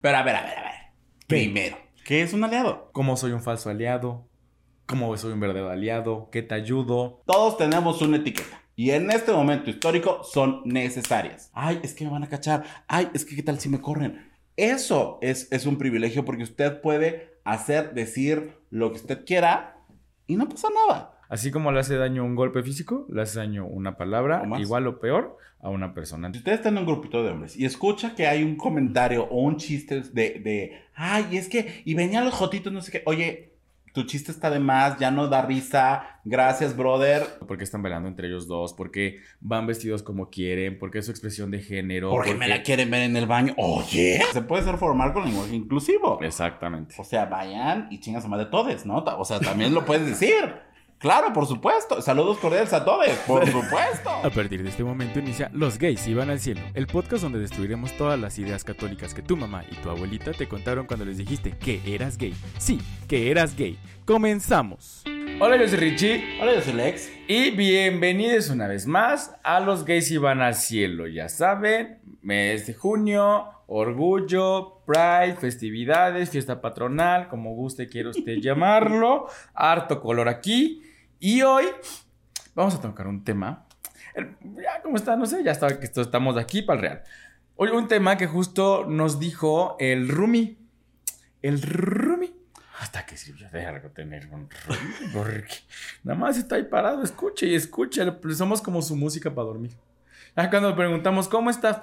Pero a ver, a ver, a ver. Primero, ¿qué es un aliado? ¿Cómo soy un falso aliado? ¿Cómo soy un verdadero aliado? ¿Qué te ayudo? Todos tenemos una etiqueta. Y en este momento histórico son necesarias. Ay, es que me van a cachar. Ay, es que qué tal si me corren. Eso es, es un privilegio porque usted puede hacer, decir lo que usted quiera y no pasa nada. Así como le hace daño un golpe físico, le hace daño una palabra, igual o peor, a una persona. Si usted está en un grupito de hombres y escucha que hay un comentario o un chiste de, de ay, es que, y venían los jotitos, no sé qué, oye, tu chiste está de más, ya no da risa, gracias, brother. Porque están bailando entre ellos dos, porque van vestidos como quieren, porque es su expresión de género. Porque, me la quieren ver en el baño. Oye, se puede ser formal con lenguaje inclusivo. Exactamente. O sea, vayan y chingas a más de todes, ¿no? O sea, también lo puedes decir. Claro, por supuesto. Saludos cordiales a todos, por supuesto. A partir de este momento inicia Los gays iban al cielo, el podcast donde destruiremos todas las ideas católicas que tu mamá y tu abuelita te contaron cuando les dijiste que eras gay. Sí, que eras gay. Comenzamos. Hola, yo soy Richie. Hola, yo soy Lex. Y bienvenidos una vez más a Los gays iban al cielo. Ya saben, mes de junio, orgullo, pride, festividades, fiesta patronal, como guste quiera usted llamarlo. Harto color aquí. Y hoy vamos a tocar un tema. ya, ¿cómo está? No sé, ya está, que estamos aquí para el real. Hoy un tema que justo nos dijo el Rumi. El Rumi. Hasta que sirvió de algo tener un Rumi. Porque nada más está ahí parado, escuche y escuche. Somos como su música para dormir. Ya cuando preguntamos, ¿cómo estás?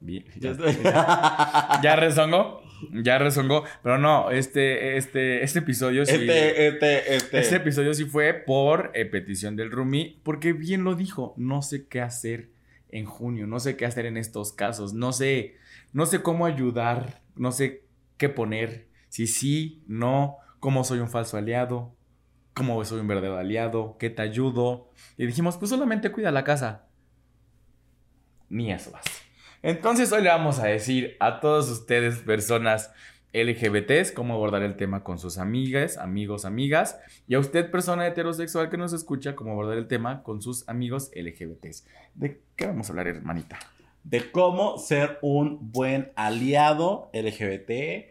Bien. Ya, ya, ya rezongó. Ya rezongó. Pero no, este, este, este episodio sí. Este, este, este. Este episodio sí fue por eh, petición del Rumi. Porque bien lo dijo. No sé qué hacer en junio. No sé qué hacer en estos casos. No sé. No sé cómo ayudar. No sé qué poner. Si sí, no. Cómo soy un falso aliado. Cómo soy un verdadero aliado. ¿Qué te ayudo? Y dijimos, pues solamente cuida la casa. Ni eso vas. Entonces hoy le vamos a decir a todos ustedes, personas LGBTs, cómo abordar el tema con sus amigas, amigos, amigas. Y a usted, persona heterosexual que nos escucha, cómo abordar el tema con sus amigos LGBTs. ¿De qué vamos a hablar, hermanita? De cómo ser un buen aliado LGBT.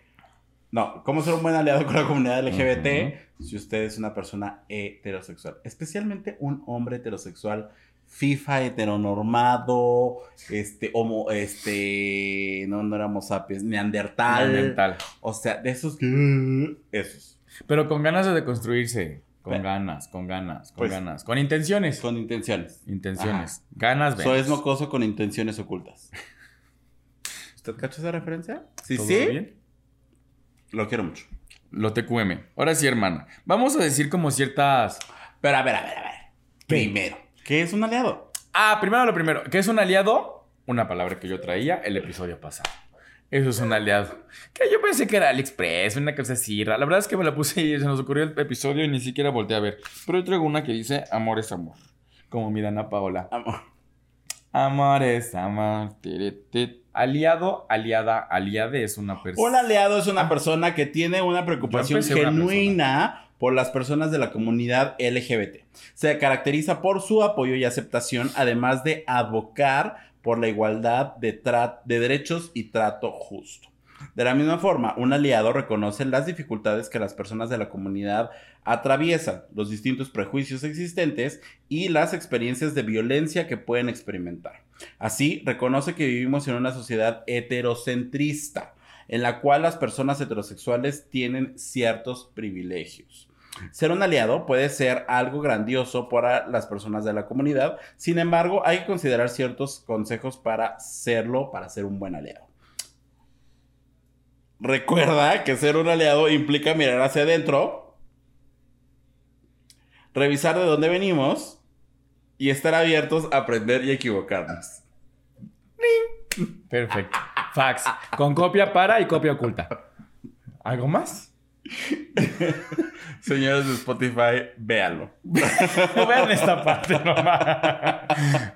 No, cómo ser un buen aliado con la comunidad LGBT si usted es una persona heterosexual. Especialmente un hombre heterosexual FIFA heteronormado, este, homo, este, no, no éramos sapiens, neandertal. Neandertal. O sea, de esos, esos. Pero con ganas de deconstruirse. Con ganas, con ganas, con pues, ganas. Con intenciones. Con intenciones. Intenciones. Ganas, ven. es mocoso con intenciones ocultas. ¿Usted cacha esa referencia? Sí, sí. Bien? Lo quiero mucho. Lo TQM. Ahora sí, hermana. Vamos a decir como ciertas. Pero a ver, a ver, a ver. Primero. ¿Qué es un aliado? Ah, primero lo primero. ¿Qué es un aliado? Una palabra que yo traía el episodio pasado. Eso es un aliado. Que yo pensé que era AliExpress, una cosa así. La verdad es que me la puse y se nos ocurrió el episodio y ni siquiera volteé a ver. Pero yo traigo una que dice amor es amor. Como mi Dana Paola. Amor. Amor es amor. Aliado, aliada, aliade es una persona. Un aliado es una persona que tiene una preocupación genuina por las personas de la comunidad LGBT. Se caracteriza por su apoyo y aceptación, además de abocar por la igualdad de, de derechos y trato justo. De la misma forma, un aliado reconoce las dificultades que las personas de la comunidad atraviesan, los distintos prejuicios existentes y las experiencias de violencia que pueden experimentar. Así, reconoce que vivimos en una sociedad heterocentrista, en la cual las personas heterosexuales tienen ciertos privilegios. Ser un aliado puede ser algo grandioso para las personas de la comunidad, sin embargo, hay que considerar ciertos consejos para serlo, para ser un buen aliado. Recuerda que ser un aliado implica mirar hacia adentro, revisar de dónde venimos y estar abiertos a aprender y equivocarnos. Perfecto. Fax. Con copia para y copia oculta. ¿Algo más? Señores de Spotify, véanlo. Vean esta parte nomás.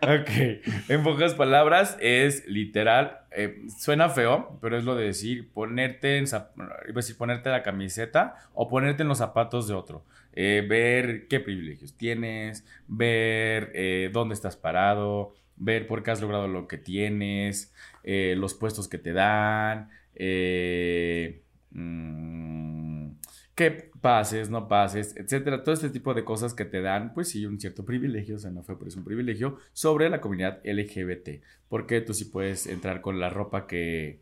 ok. En pocas palabras, es literal. Eh, suena feo, pero es lo de decir ponerte en decir, ponerte la camiseta o ponerte en los zapatos de otro. Eh, ver qué privilegios tienes, ver eh, dónde estás parado, ver por qué has logrado lo que tienes, los puestos que te dan, eh, mm, que pases, no pases, etcétera. Todo este tipo de cosas que te dan, pues sí, un cierto privilegio, o sea, no fue por eso un privilegio, sobre la comunidad LGBT. Porque tú sí puedes entrar con la ropa que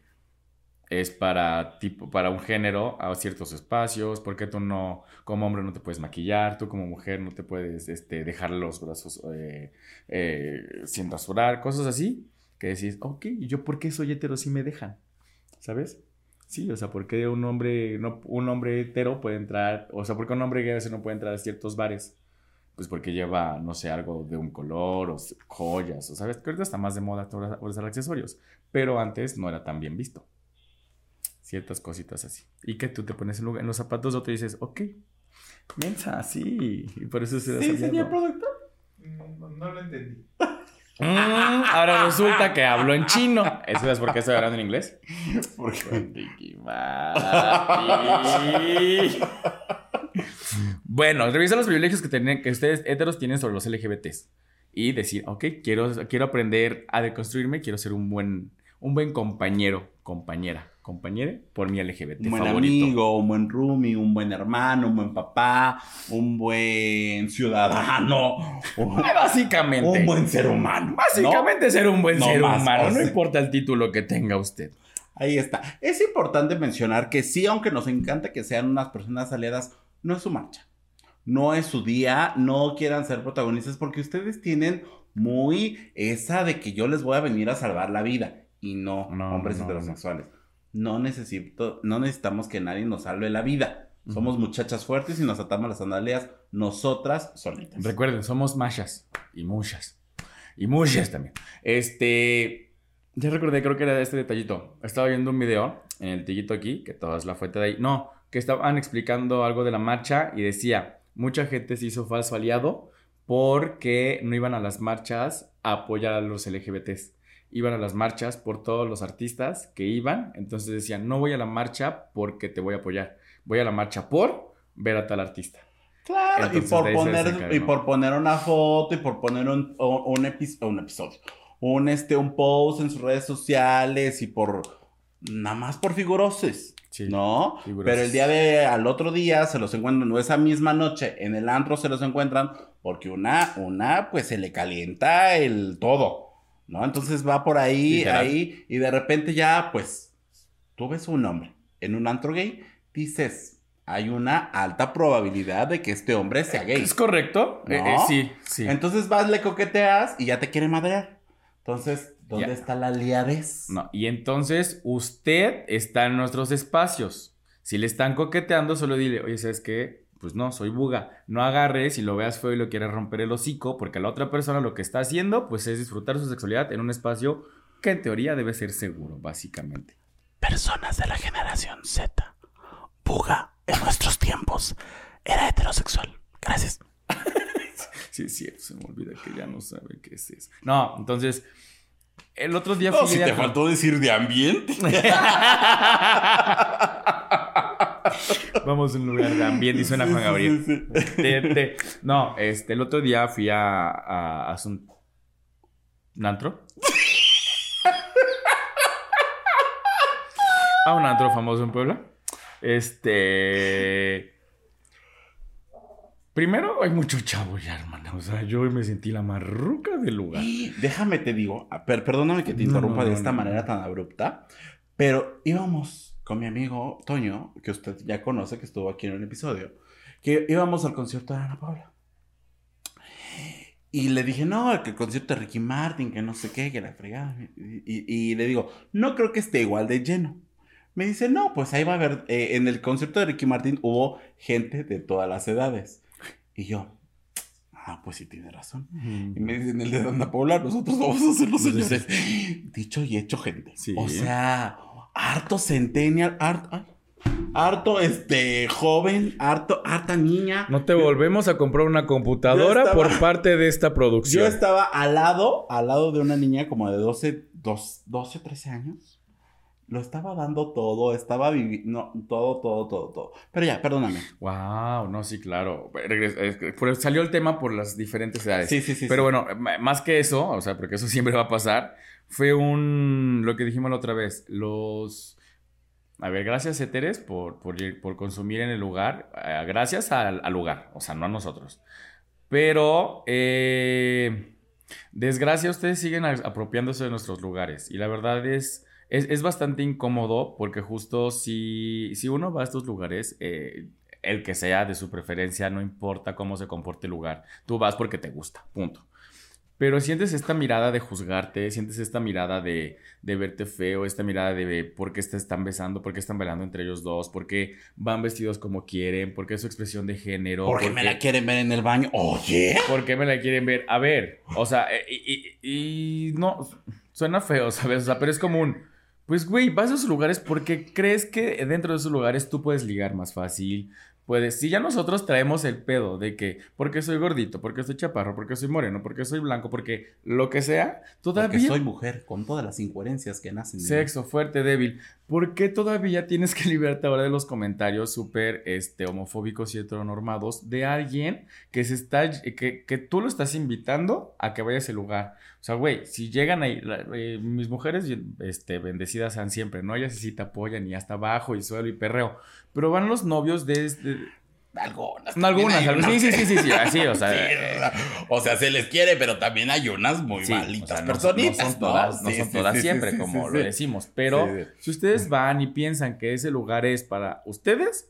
es para tipo para un género a ciertos espacios, porque tú no como hombre no te puedes maquillar, tú como mujer no te puedes este, dejar los brazos eh, eh, sin rasurar, cosas así, que decís, ok, ¿y yo por qué soy hetero si me dejan? ¿Sabes? Sí, o sea, ¿por qué un hombre, no, un hombre hetero puede entrar, o sea, ¿por qué un hombre gay no puede entrar a ciertos bares? Pues porque lleva, no sé, algo de un color o joyas, o sabes, que ahorita está más de moda usar accesorios, pero antes no era tan bien visto ciertas cositas así. Y que tú te pones en, en los zapatos de otro y dices, ok, piensa así. Y por eso se ¿Sí, señor productor? No, no, lo entendí. Mm, ahora resulta que hablo en chino. ¿Eso es porque estoy hablando en inglés? Porque Ricky Bueno, revisar los privilegios que, tienen, que ustedes heteros tienen sobre los LGBTs. Y decir, ok, quiero, quiero aprender a deconstruirme, quiero ser un buen, un buen compañero, compañera compañero por mi LGBT un buen amigo, un buen roomie, un buen hermano, un buen papá, un buen ciudadano. Básicamente. Un buen ser humano. Básicamente ser un buen ser humano. No importa el título que tenga usted. Ahí está. Es importante mencionar que sí, aunque nos encanta que sean unas personas aliadas, no es su marcha. No es su día, no quieran ser protagonistas porque ustedes tienen muy esa de que yo les voy a venir a salvar la vida y no, hombres heterosexuales no necesito, no necesitamos que nadie nos salve la vida. Somos muchachas fuertes y nos atamos las sandalias nosotras solitas. Recuerden, somos machas y muchas. Y muchas también. Este, ya recordé, creo que era este detallito. Estaba viendo un video en el tillito aquí, que toda es la fuente de ahí. No, que estaban explicando algo de la marcha y decía, mucha gente se hizo falso aliado porque no iban a las marchas a apoyar a los LGBTs iban a las marchas por todos los artistas que iban. Entonces decían, no voy a la marcha porque te voy a apoyar. Voy a la marcha por ver a tal artista. Claro, y por, poner, y por poner una foto y por poner un, un, episodio, un, este, un post en sus redes sociales y por nada más por figuroses. ¿No? Pero el día de al otro día se los encuentran, o esa misma noche en el antro se los encuentran porque una, una, pues se le calienta el todo. ¿No? Entonces va por ahí, ahí, y de repente ya, pues, tú ves un hombre en un antro gay, dices, hay una alta probabilidad de que este hombre sea gay. ¿Es correcto? Eh, eh, sí, sí. Entonces vas, le coqueteas y ya te quiere madrear. Entonces, ¿dónde está la liadez? No, y entonces usted está en nuestros espacios. Si le están coqueteando, solo dile, oye, ¿sabes qué? Pues no, soy buga. No agarres y lo veas feo y lo quieres romper el hocico, porque la otra persona lo que está haciendo, pues es disfrutar su sexualidad en un espacio que en teoría debe ser seguro, básicamente. Personas de la generación Z. Buga en nuestros tiempos era heterosexual. Gracias. sí, es cierto, se me olvida que ya no sabe qué es eso. No, entonces, el otro día fui. No, si te faltó decir de ambiente. Vamos a un lugar de ambiente y suena Juan Gabriel. No, este, el otro día fui a, a, un, antro. a un antro famoso en Puebla. Este. Primero hay mucho chavo ya, hermana. O sea, yo me sentí la marruca del lugar. Déjame te digo, perdóname que te interrumpa de esta manera tan abrupta, pero íbamos con mi amigo Toño, que usted ya conoce, que estuvo aquí en un episodio, que íbamos al concierto de Ana Paula. Y le dije, no, que el concierto de Ricky Martin, que no sé qué, que la fregada. Y, le digo, no creo que esté igual de lleno. Me dice, no, pues ahí va a haber, eh, en el concierto de Ricky Martin hubo gente de todas las edades. Y yo, ah, pues sí tiene razón. Y me dicen, el de Ana Paula, nosotros vamos a hacer los señores. Dicho y hecho, gente. O sea, harto centennial, harto, harto este joven, harto, harta niña. No te volvemos a comprar una computadora por parte de esta producción. Yo estaba al lado, al lado de una niña como de 12, 12, 13 años. lo estaba dando todo, estaba viviendo, no, todo, todo, todo, todo. Pero ya, perdóname. Wow, no, sí, claro. Salió el tema por las diferentes edades. Sí, sí, sí. Pero bueno, más que eso, o sea, porque eso siempre va a pasar, fue un, lo que dijimos la otra vez, los... A ver, gracias Eteres por, por, consumir en el lugar, eh, gracias al, lugar, o sea, no a nosotros. Pero, eh, desgracia, ustedes siguen apropiándose de nuestros lugares y la verdad es es, bastante incómodo porque justo si, si uno va a estos lugares, eh, el que sea de su preferencia, no importa cómo se comporte el lugar, tú vas porque te gusta, punto. Pero sientes esta mirada de juzgarte, sientes esta mirada de, de verte feo, esta mirada de por qué te están besando, por qué están bailando entre ellos dos, por qué van vestidos como quieren, por qué es su expresión de género. ¿Por qué me la quieren ver en el baño? Oye. ¿Por qué me la quieren ver? A ver, o sea, eh, y, y, y no, suena feo, ¿sabes? O sea, pero es común pues, güey, vas a esos lugares porque crees que dentro de esos lugares tú puedes ligar más fácil. Puedes, si ya nosotros traemos el pedo de que porque soy gordito, porque soy chaparro, porque soy moreno, porque soy blanco, porque lo que sea, todavía. Porque soy mujer, con todas las incoherencias que nacen. Sexo, fuerte, débil. ¿Por qué todavía tienes que liberarte ahora de los comentarios súper este, homofóbicos y heteronormados de alguien que se está, que, que tú lo estás invitando a que vaya a ese lugar? O sea, güey, si llegan ahí, eh, mis mujeres este, bendecidas sean siempre, ¿no? Ellas sí te apoyan y hasta abajo y suelo y perreo. Pero van los novios de... algunas. algunas, algunas. Sí, sí, sí, sí, así, o sea. Eh, o sea, se les quiere, pero también hay unas muy malitas no, son todas, no, son todas siempre, como lo decimos. Pero si ustedes van y piensan que ese lugar es para ustedes,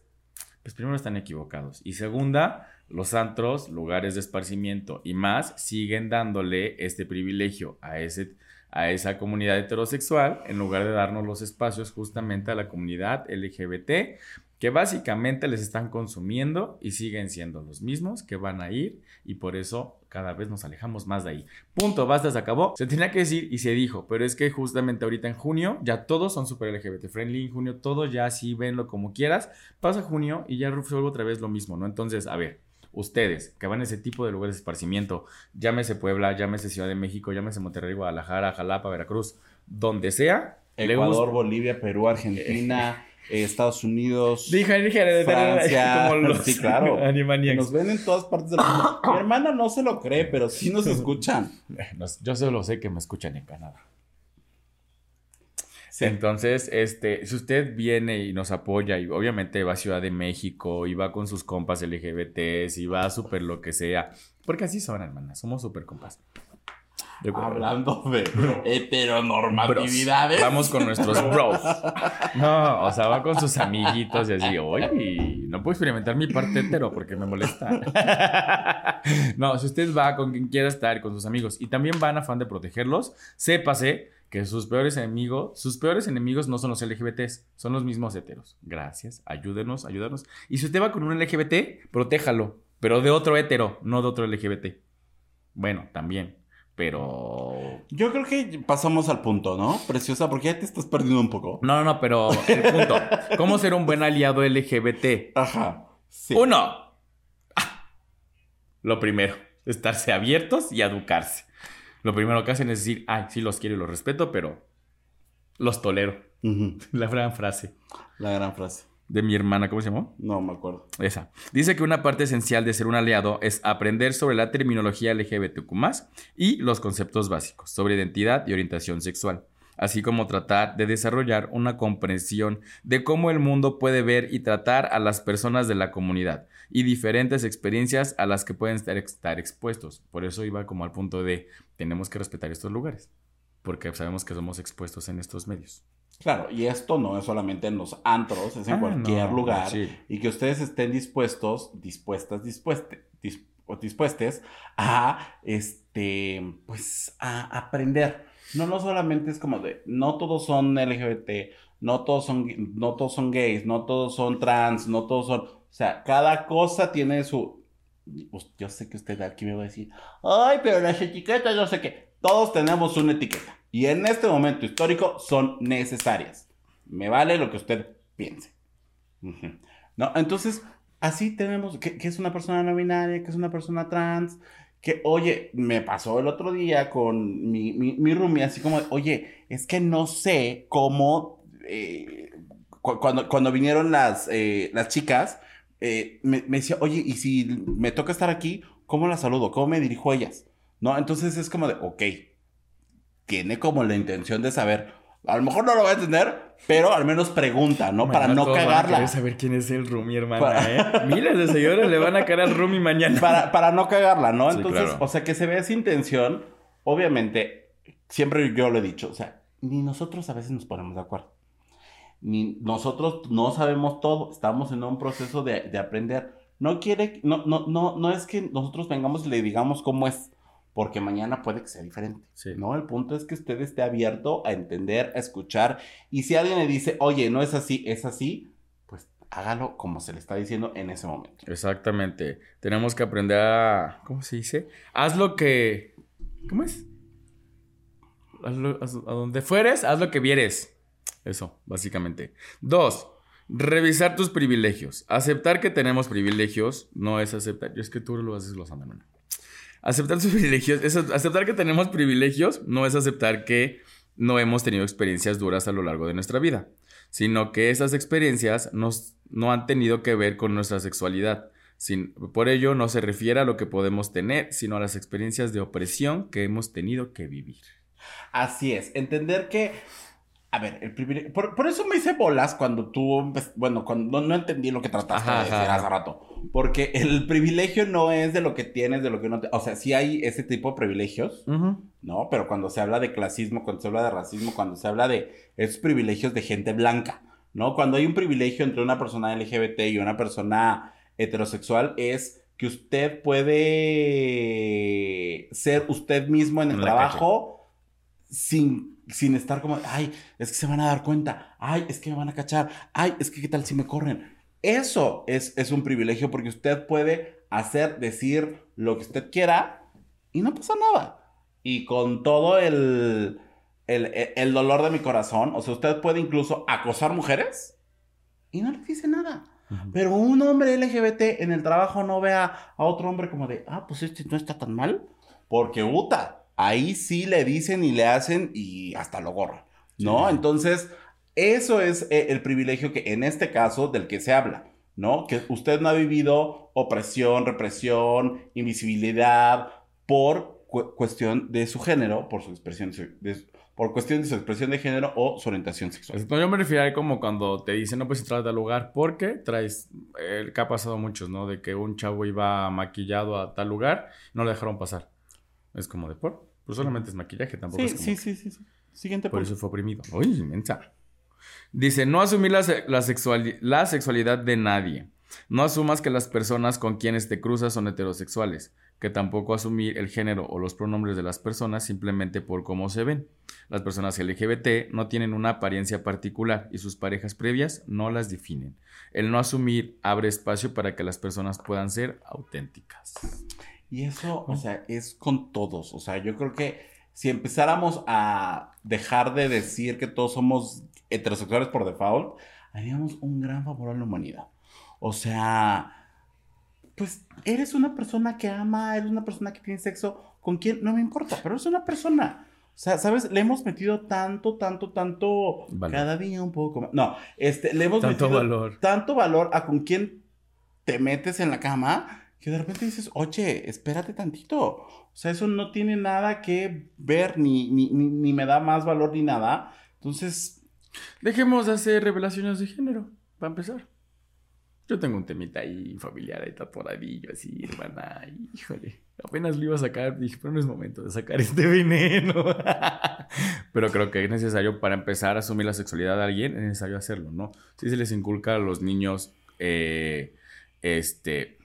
pues primero están equivocados. Y segunda, los antros, lugares de esparcimiento y más siguen dándole este privilegio a, ese, a esa comunidad heterosexual en lugar de darnos los espacios justamente a la comunidad LGBT que básicamente les están consumiendo y siguen siendo los mismos que van a ir y por eso cada vez nos alejamos más de ahí. Punto, basta, se acabó. Se tenía que decir y se dijo, pero es que justamente ahorita en junio ya todos son super LGBT friendly, en junio todos ya sí venlo como quieras, pasa junio y ya resuelvo otra vez lo mismo, ¿no? Entonces, a ver, ustedes que van a ese tipo de lugares de esparcimiento, llámese Puebla, llámese Ciudad de México, llámese Monterrey, Guadalajara, Jalapa, Veracruz, donde sea. Ecuador, Bolivia, Perú, Argentina. Eh, Estados Unidos, Francia, como los sí, claro. Nos ven en todas partes del mundo. Mi hermana no se lo cree, pero sí nos escuchan. Yo solo sé que me escuchan en Canadá. Entonces, este, si usted viene y nos apoya y obviamente va a Ciudad de México y va con sus compas LGBTs y va a súper lo que sea, porque así son, hermanas, somos súper compas. Hablando de heteronormatividades. Vamos con nuestros bros. No, o sea, va con sus amiguitos y así, oye, no puedo experimentar mi parte hetero porque me molesta. No, si usted va con quien quiera estar, con sus amigos, y también van a afán de protegerlos, sépase que sus peores enemigos, sus peores enemigos no son los LGBTs, son los mismos heteros. Gracias, ayúdenos, ayúdanos. Y si usted va con un LGBT, protéjalo, pero de otro hetero, no de otro LGBT. Bueno, también, pero... Yo creo que pasamos al punto, ¿no? Preciosa, porque ya te estás perdiendo un poco. No, no, no, pero el punto. ¿Cómo ser un buen aliado LGBT? Ajá. Sí. Uno. Ah, lo primero, estarse abiertos y educarse lo primero que hacen es decir, ay, sí los quiero y los respeto, pero los tolero. La gran frase. La gran frase. De mi hermana, ¿cómo se llamó? No me acuerdo. Esa. Dice que una parte esencial de ser un aliado es aprender sobre la terminología LGBTQ y los conceptos básicos sobre identidad y orientación sexual así como tratar de desarrollar una comprensión de cómo el mundo puede ver y tratar a las personas de la comunidad y diferentes experiencias a las que pueden estar, estar expuestos. Por eso iba como al punto de tenemos que respetar estos lugares, porque sabemos que somos expuestos en estos medios. Claro, y esto no es solamente en los antros, es en ah, cualquier lugar. Y que ustedes estén dispuestos, dispuestas, dispuestes, dispuestes a, este, pues, a aprender no, no solamente es como de, no todos son LGBT, no todos son, no todos son gays, no todos son trans, no todos son, o sea, cada cosa tiene su, pues, yo sé que usted aquí me va a decir, ay, pero las etiquetas, yo sé que, todos tenemos una etiqueta y en este momento histórico son necesarias. Me vale lo que usted piense. ¿No? Entonces, así tenemos que, que, es una persona no binaria, que es una persona trans, que, oye, me pasó el otro día con mi, mi, mi roomie, así como, oye, es que no sé cómo eh, cuando, cuando vinieron las, eh, las chicas, me, me, decía, oye, y si me toca estar aquí, ¿cómo las saludo? ¿Cómo me dirijo a ellas? ¿No? Entonces es como de, ok, tiene como la intención de saber, a lo mejor no lo va a entender, pero al menos pregunta, ¿no? para no cagarla. Van saber quién es el Rumi, hermana, ¿eh? Miles de señores le van a caer al Rumi mañana. Para, para no cagarla, ¿no? Entonces, o sea, que se ve esa intención, obviamente, siempre yo lo he dicho, o sea, ni nosotros a veces nos ponemos de acuerdo. Ni nosotros no sabemos todo, estamos en un proceso de, de aprender. No quiere, no, no, no, no es que nosotros vengamos y le digamos cómo es porque mañana puede que sea diferente. ¿No? El punto es que usted esté abierto a entender, a escuchar. Y si alguien le dice, oye, no es así, es así, pues hágalo como se le está diciendo en ese momento. Exactamente. Tenemos que aprender a. ¿Cómo se dice? Haz lo que. ¿Cómo es? a donde fueres, haz lo que vieres. Eso, básicamente. Dos. Revisar tus privilegios. Aceptar que tenemos privilegios no es aceptar. Yo es que tú lo haces los ¿no? Aceptar sus privilegios, aceptar que tenemos privilegios no es aceptar que no hemos tenido experiencias duras a lo largo de nuestra vida, sino que esas experiencias nos, no han tenido que ver con nuestra sexualidad. Sin, por ello no se refiere a lo que podemos tener, sino a las experiencias de opresión que hemos tenido que vivir. Así es, entender que a ver, el privilegio. Por, eso me hice bolas cuando tú. Bueno, cuando no entendí lo que trataste de decir hace rato. Porque el privilegio no es de lo que tienes, de lo que no te. O sea, sí hay ese tipo de privilegios, ¿no? Pero cuando se habla de clasismo, cuando se habla de racismo, cuando se habla de esos privilegios de gente blanca, ¿no? Cuando hay un privilegio entre una persona LGBT y una persona heterosexual, es que usted puede ser usted mismo en el trabajo sin sin estar como, ay, es que se van a dar cuenta, ay, es que me van a cachar, ay, es que qué tal si me corren. Eso es, es un privilegio porque usted puede hacer, decir lo que usted quiera y no pasa nada. Y con todo el, el, dolor de mi corazón, o sea, usted puede incluso acosar mujeres y no le dice nada. Pero un hombre LGBT en el trabajo no vea a otro hombre como de, ah, pues este no está tan mal, porque Uta ahí sí le dicen y le hacen y hasta lo gorran, ¿no? Entonces, eso es eh, el privilegio que en este caso del que se habla, ¿no? Que usted no ha vivido opresión, represión, invisibilidad por cuestión de su género, por su expresión por cuestión de su expresión de género o su orientación sexual. No, yo me refiero a como cuando te dicen no puedes entrar a tal lugar porque traes, el que ha pasado muchos, ¿no? De que un chavo iba maquillado a tal lugar, no le dejaron pasar. Es como de por. Pues solamente es maquillaje, tampoco sí, es como... Sí, sí, sí, sí. Siguiente Por eso fue oprimido. Uy, inmensa. Dice, no asumir la, la, la sexualidad de nadie. No asumas que las personas con quienes te cruzas son heterosexuales, que tampoco asumir el género o los pronombres de las personas simplemente por cómo se ven. Las personas LGBT no tienen una apariencia particular y sus parejas previas no las definen. El no asumir abre espacio para que las personas puedan ser auténticas. Y eso, o sea, es con todos. O sea, yo creo que si empezáramos a dejar de decir que todos somos heterosexuales por default, haríamos un gran favor a la humanidad. O sea, pues eres una persona que ama, eres una persona que tiene sexo con quien no me importa, pero es una persona. O sea, ¿sabes? Le hemos metido tanto, tanto, tanto. Cada día un poco más. No, este, le hemos tanto metido valor. tanto valor a con quién te metes en la cama que de repente dices, oye, espérate tantito. O sea, eso no tiene nada que ver, ni, ni, ni, me da más valor ni nada. Entonces... Dejemos de hacer revelaciones de género, para empezar. Yo tengo un temita ahí familiar, ahí tatuadillo, así, hermana. Híjole, apenas lo iba a sacar, dije, pero no es momento de sacar este veneno. pero creo que es necesario para empezar a asumir la sexualidad de alguien, es necesario hacerlo, ¿no? Si se les inculca a los niños, eh, este,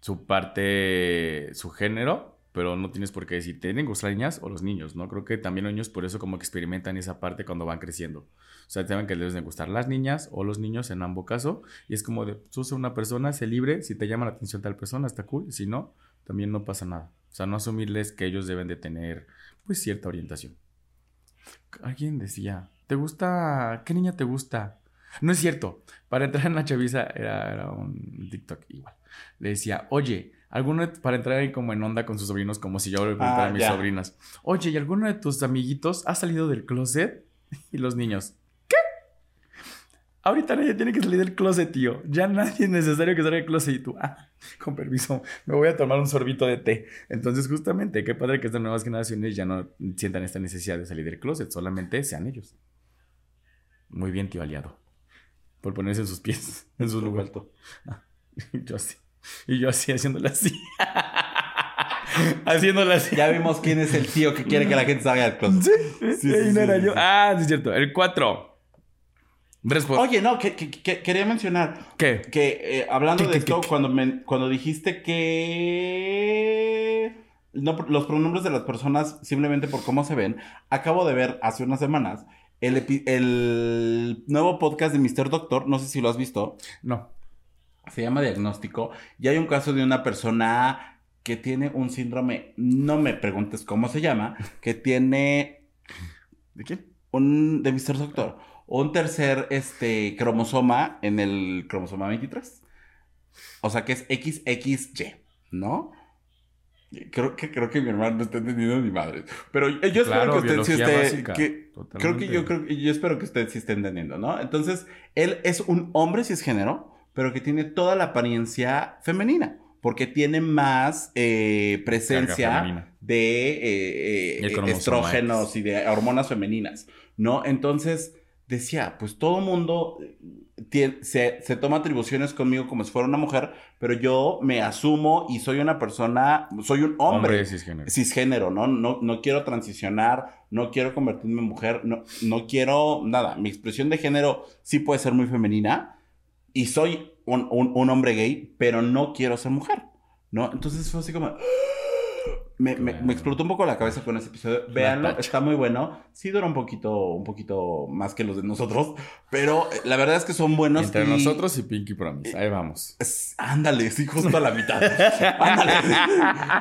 su parte, su género, pero no tienes por qué decir, tienen que gustar las niñas o los niños, ¿no? Creo que también los niños por eso como que experimentan esa parte cuando van creciendo. O sea, saben que les deben gustar las niñas o los niños en ambos casos. Y es como de, tú una persona, sé libre, si te llama la atención tal persona, está cool. Si no, también no pasa nada. O sea, no asumirles que ellos deben de tener, pues, cierta orientación. Alguien decía, ¿te gusta? ¿Qué niña te gusta? No es cierto. Para entrar en la chaviza era, era un TikTok igual le decía, oye, alguno para entrar ahí como en onda con sus sobrinos, como si yo le preguntara a ah, mis sobrinas, oye, ¿y alguno de tus amiguitos ha salido del closet? Y los niños, ¿qué? Ahorita nadie tiene que salir del closet, tío. Ya nadie es necesario que salga del closet y tú, ah, con permiso, me voy a tomar un sorbito de té. Entonces, justamente, qué padre que estas nuevas generaciones ya no sientan esta necesidad de salir del closet, solamente sean ellos. Muy bien, tío aliado. Por ponerse en sus pies, en su lugar. Ah, yo así. Y yo así, haciéndole así. haciéndole así. Ya vimos quién es el tío que quiere que la gente salga del closet. Sí, sí, sí, no era yo. Ah, sí, es cierto. El 4. Oye, no, que, quería mencionar. ¿Qué? Que eh, hablando de esto, cuando, cuando dijiste que. los pronombres de las personas simplemente por cómo se ven, acabo de ver hace unas semanas el, el nuevo podcast de Mr. Doctor. No sé si lo has visto. No. Se llama Diagnóstico. Y hay un caso de una persona que tiene un síndrome. No me preguntes cómo se llama. Que tiene. ¿De quién? Un. De Mr. Doctor un tercer este, cromosoma en el cromosoma 23. O sea que es XXY, ¿no? Creo que, creo que mi hermano no está entendiendo ni madre. Pero yo espero que usted sí esté. creo que yo creo yo espero que usted sí esté entendiendo, ¿no? Entonces, él es un hombre cisgénero, pero que tiene toda la apariencia femenina. Porque tiene más eh, presencia de eh, eh, estrógenos y de hormonas femeninas, ¿no? Entonces, decía, pues todo mundo eh, se, toma atribuciones conmigo como si fuera una mujer, pero yo me asumo y soy una persona, soy un hombre, cisgénero. ¿no? ¿no? No quiero transicionar, no quiero convertirme en mujer, no, no quiero nada. Mi expresión de género sí puede ser muy femenina y soy un, un hombre gay, pero no quiero ser mujer, ¿no? Entonces fue así como me, me, explotó un poco la cabeza con ese episodio. Véanlo, está muy bueno. Sí dura un poquito, un poquito más que los de nosotros, pero eh, la verdad es que son buenos. Entre nosotros y Pinky Promise, ahí vamos. ándale, sí, justo a la mitad. ándale.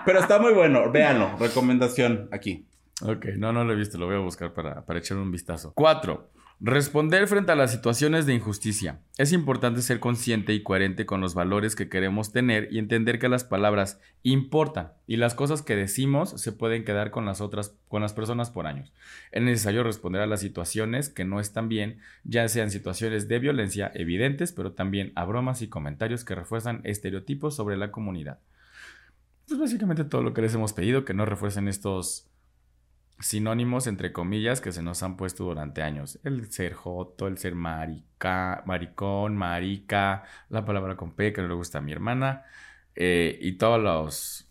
Pero está muy bueno, véanlo. Recomendación aquí. Ok, no, no lo he visto, lo voy a buscar para, para echar un vistazo. Cuatro. Responder frente a las situaciones de injusticia. Es importante ser consciente y coherente con los valores que queremos tener y entender que las palabras importan y las cosas que decimos se pueden quedar con las otras con las personas por años. Es necesario responder a las situaciones que no están bien, ya sean situaciones de violencia evidentes, pero también a bromas y comentarios que refuerzan estereotipos sobre la comunidad. Pues básicamente todo lo que les hemos pedido que no refuercen estos sinónimos, entre comillas, que se nos han puesto durante años. El ser joto, el ser marica, maricón, marica, la palabra con P, que no le gusta a mi hermana, eh, y todos los...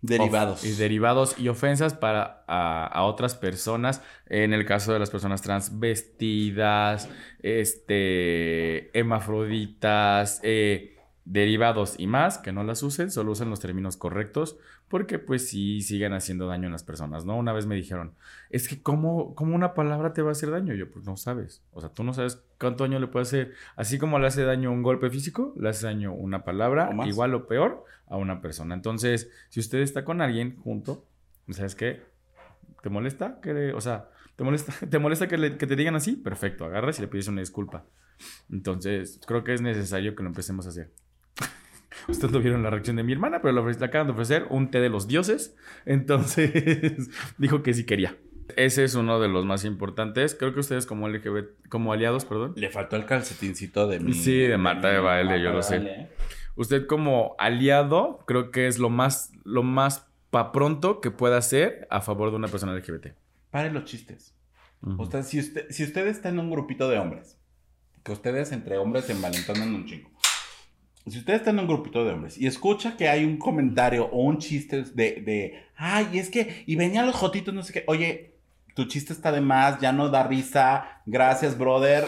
Derivados. Y derivados y ofensas para a, otras personas. En el caso de las personas trans vestidas, este, hemafroditas, eh, derivados y más, que no las usen, solo usen los términos correctos, porque pues sí siguen haciendo daño en las personas, ¿no? Una vez me dijeron, es que ¿cómo, ¿cómo, una palabra te va a hacer daño? Yo, pues no sabes, o sea, tú no sabes cuánto daño le puede hacer, así como le hace daño un golpe físico, le hace daño una palabra, igual o peor, a una persona. Entonces, si usted está con alguien junto, ¿sabes qué? ¿Te molesta? Que o sea, ¿te molesta, ¿te molesta que, que te digan así? Perfecto, agarras y le pides una disculpa. Entonces, creo que es necesario que lo empecemos a hacer. Ustedes no vieron la reacción de mi hermana, pero le acaban de ofrecer un té de los dioses. Entonces dijo que sí quería. Ese es uno de los más importantes. Creo que ustedes como LGBT, como aliados, perdón. Le faltó el calcetincito de mi... Sí, de Marta de Baile, yo lo sé. Usted como aliado, creo que es lo más, lo más pa pronto que pueda hacer a favor de una persona LGBT. Pare los chistes. si usted, si usted está en un grupito de hombres, que ustedes entre hombres se envalentonan un chingo si usted está en un grupito de hombres y escucha que hay un comentario o un chiste de, de ay, es que, y venían los jotitos, no sé qué, oye, tu chiste está de más, ya no da risa, gracias, brother,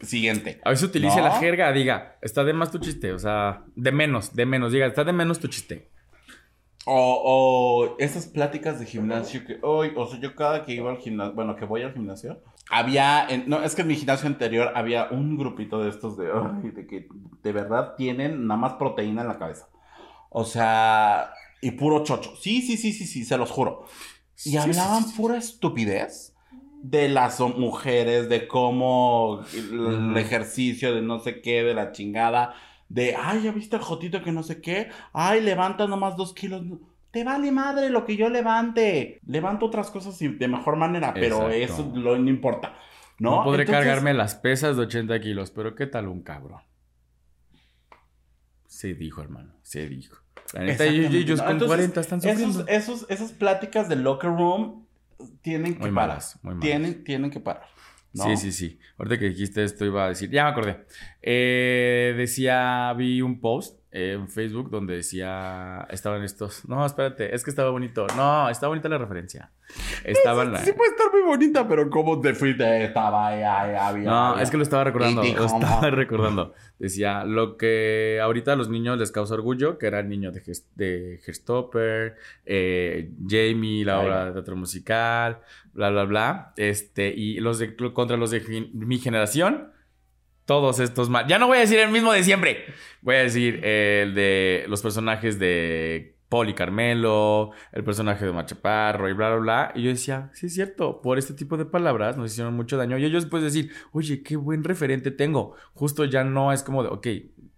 siguiente. A veces utilice la jerga, diga, está de más tu chiste, o sea, de menos, de menos, diga, está de menos tu chiste. O, o esas pláticas de gimnasio que hoy, o sea, yo cada que iba al gimnasio, bueno, que voy al gimnasio, había, no, es que en mi gimnasio anterior había un grupito de estos de, de que de verdad tienen nada más proteína en la cabeza. O sea, y puro chocho. Sí, sí, sí, sí, sí, se los juro. Y hablaban pura estupidez de las mujeres, de cómo el, ejercicio, de no sé qué, de la chingada, de, ay, ya viste el jotito que no sé qué, ay, levanta nomás dos kilos te vale madre lo que yo levante. Levanto otras cosas de mejor manera, pero eso no importa. No, podré cargarme las pesas de 80 kilos, pero ¿qué tal un cabrón? Se dijo, hermano, se dijo. La neta, ellos, con 40 están sufriendo. Esos, esas pláticas de locker room tienen que parar. muy Tienen, tienen que parar. Sí, sí, sí. Ahorita que dijiste esto iba a decir, ya me acordé. Eh, decía, vi un post en Facebook donde decía, estaban estos, no, espérate, es que estaba bonito, no, estaba bonita la referencia. Estaban sí, sí, puede estar muy bonita, pero ¿cómo te fuiste? Estaba ahí, ahí, No, es que lo estaba recordando, lo estaba recordando. Decía, lo que ahorita a los niños les causa orgullo, que era el niño de, de Herstopper, eh, Jamie, la obra de teatro musical, bla, bla, bla, este, y los de, contra los de mi generación, todos estos mal. Ya no voy a decir el mismo de siempre. Voy a decir el de los personajes de Paul y Carmelo, el personaje de Machaparro y bla, bla, bla. Y yo decía, sí es cierto, por este tipo de palabras nos hicieron mucho daño. Y ellos después decir, oye, qué buen referente tengo. Justo ya no es como de, ok,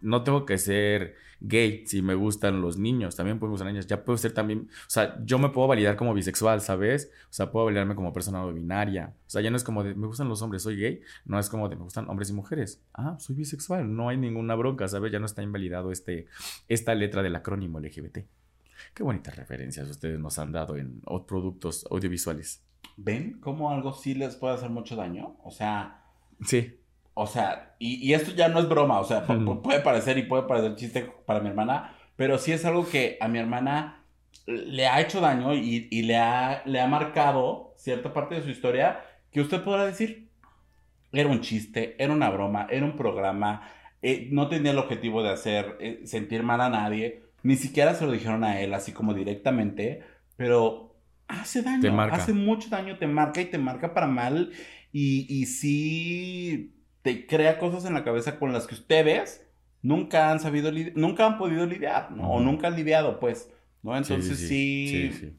no tengo que ser gay si me gustan los niños, también puedo gustar niñas, ya puedo ser también, o sea, yo me puedo validar como bisexual, ¿sabes? O sea, puedo validarme como persona no binaria, o sea, ya no es como de, me gustan los hombres, soy gay, no es como de, me gustan hombres y mujeres, ah, soy bisexual, no hay ninguna bronca, ¿sabes? Ya no está invalidado este, esta letra del acrónimo LGBT. Qué bonitas referencias ustedes nos han dado en productos audiovisuales. ¿Ven cómo algo sí les puede hacer mucho daño? O sea... Sí. O sea, y, esto ya no es broma, o sea, puede parecer y puede parecer chiste para mi hermana, pero sí es algo que a mi hermana le ha hecho daño y, le, ha, le ha marcado cierta parte de su historia que usted podrá decir, era un chiste, era una broma, era un programa, eh, no tenía el objetivo de hacer eh, sentir mal a nadie, ni siquiera se lo dijeron a él así como directamente, pero hace daño, hace mucho daño, te marca y te marca para mal. Y, y sí te crea cosas en la cabeza con las que ustedes nunca han sabido, nunca han podido lidiar, ¿no? O nunca han lidiado, pues, ¿no? Entonces sí,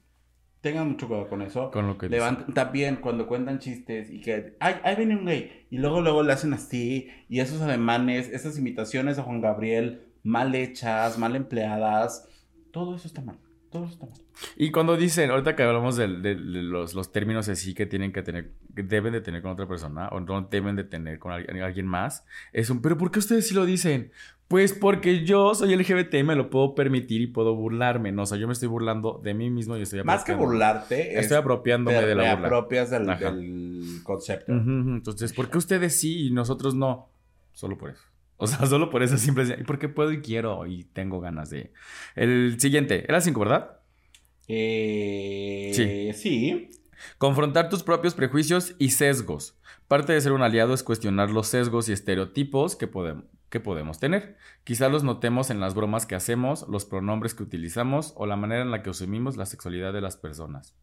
tengan mucho cuidado con eso. Con lo que Levanten, también cuando cuentan chistes y que, ay, ahí viene un gay, y luego, luego le hacen así, y esos ademanes, esas imitaciones a Juan Gabriel mal hechas, mal empleadas, todo eso está mal. Todo eso está mal. Y cuando dicen, ahorita que hablamos de, los, los, términos así que tienen que tener, que deben de tener con otra persona o no deben de tener con alguien, más, es un, pero ¿por qué ustedes sí lo dicen? Pues porque yo soy LGBT y me lo puedo permitir y puedo burlarme, ¿no? O sea, yo me estoy burlando de mí mismo y estoy Más que burlarte, estoy apropiándome de la burla. apropias del, concepto. Entonces, ¿por qué ustedes sí y nosotros no? Solo por eso. O sea, solo por eso siempre ¿Y porque puedo y quiero y tengo ganas de. El siguiente, era cinco, ¿verdad? Eh, sí. Sí. Confrontar tus propios prejuicios y sesgos. Parte de ser un aliado es cuestionar los sesgos y estereotipos que, podemos, que podemos tener. Quizá los notemos en las bromas que hacemos, los pronombres que utilizamos o la manera en la que asumimos la sexualidad de las personas.